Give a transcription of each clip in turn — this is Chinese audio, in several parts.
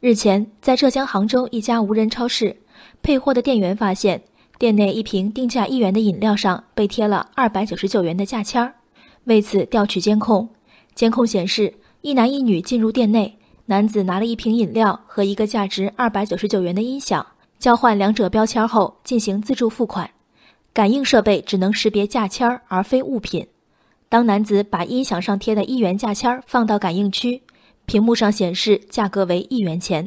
日前，在浙江杭州一家无人超市，配货的店员发现，店内一瓶定价一元的饮料上被贴了二百九十九元的价签儿。为此，调取监控，监控显示，一男一女进入店内，男子拿了一瓶饮料和一个价值二百九十九元的音响，交换两者标签后进行自助付款。感应设备只能识别价签儿而非物品。当男子把音响上贴的一元价签儿放到感应区，屏幕上显示价格为一元钱。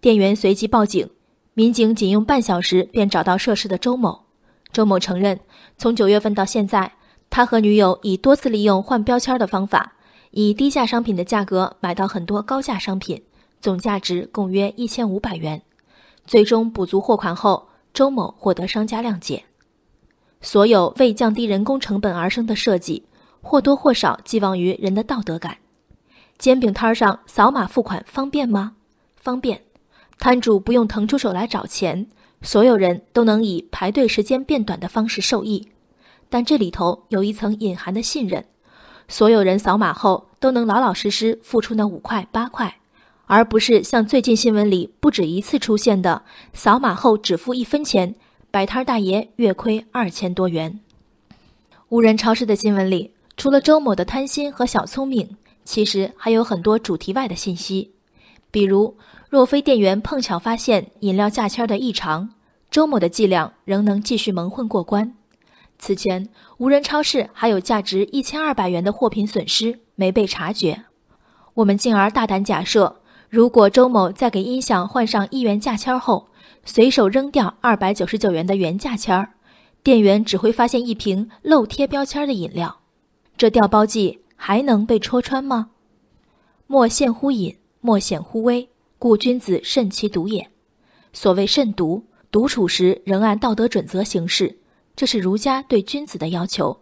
店员随即报警，民警仅用半小时便找到涉事的周某。周某承认，从九月份到现在，他和女友已多次利用换标签的方法，以低价商品的价格买到很多高价商品，总价值共约一千五百元。最终补足货款后，周某获得商家谅解。所有为降低人工成本而生的设计，或多或少寄望于人的道德感。煎饼摊上扫码付款方便吗？方便，摊主不用腾出手来找钱，所有人都能以排队时间变短的方式受益。但这里头有一层隐含的信任，所有人扫码后都能老老实实付出那五块八块，而不是像最近新闻里不止一次出现的扫码后只付一分钱。摆摊大爷月亏二千多元。无人超市的新闻里，除了周某的贪心和小聪明，其实还有很多主题外的信息。比如，若非店员碰巧发现饮料价签的异常，周某的伎俩仍能继续蒙混过关。此前，无人超市还有价值一千二百元的货品损失没被察觉。我们进而大胆假设，如果周某在给音响换上一元价签后，随手扔掉二百九十九元的原价签，店员只会发现一瓶漏贴标签的饮料，这调包计还能被戳穿吗？莫陷乎隐，莫显乎微，故君子慎其独也。所谓慎独，独处时仍按道德准则行事，这是儒家对君子的要求。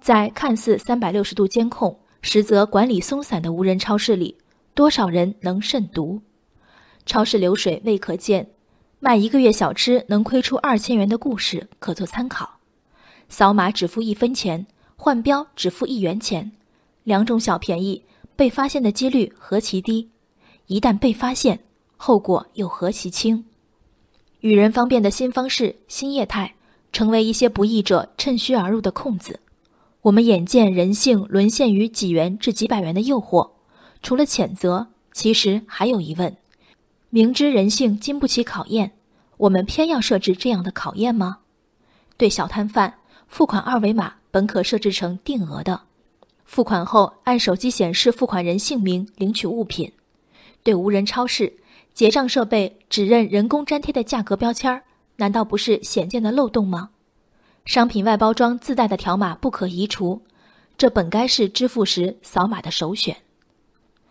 在看似三百六十度监控，实则管理松散的无人超市里，多少人能慎独？超市流水未可见。卖一个月小吃能亏出二千元的故事可做参考，扫码只付一分钱，换标只付一元钱，两种小便宜被发现的几率何其低，一旦被发现，后果又何其轻。与人方便的新方式、新业态，成为一些不义者趁虚而入的空子。我们眼见人性沦陷于几元至几百元的诱惑，除了谴责，其实还有疑问。明知人性经不起考验，我们偏要设置这样的考验吗？对小摊贩，付款二维码本可设置成定额的，付款后按手机显示付款人姓名领取物品。对无人超市，结账设备只认人工粘贴的价格标签儿，难道不是显见的漏洞吗？商品外包装自带的条码不可移除，这本该是支付时扫码的首选。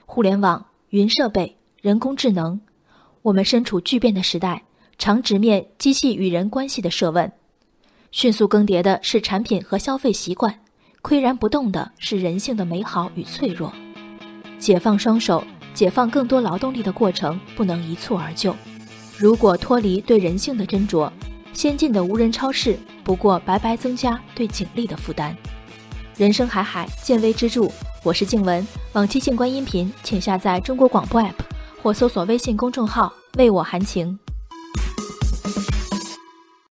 互联网、云设备、人工智能。我们身处巨变的时代，常直面机器与人关系的设问。迅速更迭的是产品和消费习惯，岿然不动的是人性的美好与脆弱。解放双手，解放更多劳动力的过程不能一蹴而就。如果脱离对人性的斟酌，先进的无人超市不过白白增加对警力的负担。人生海海，见微知著。我是静文，往期静观音频请下载中国广播 app。或搜索微信公众号“为我含情”。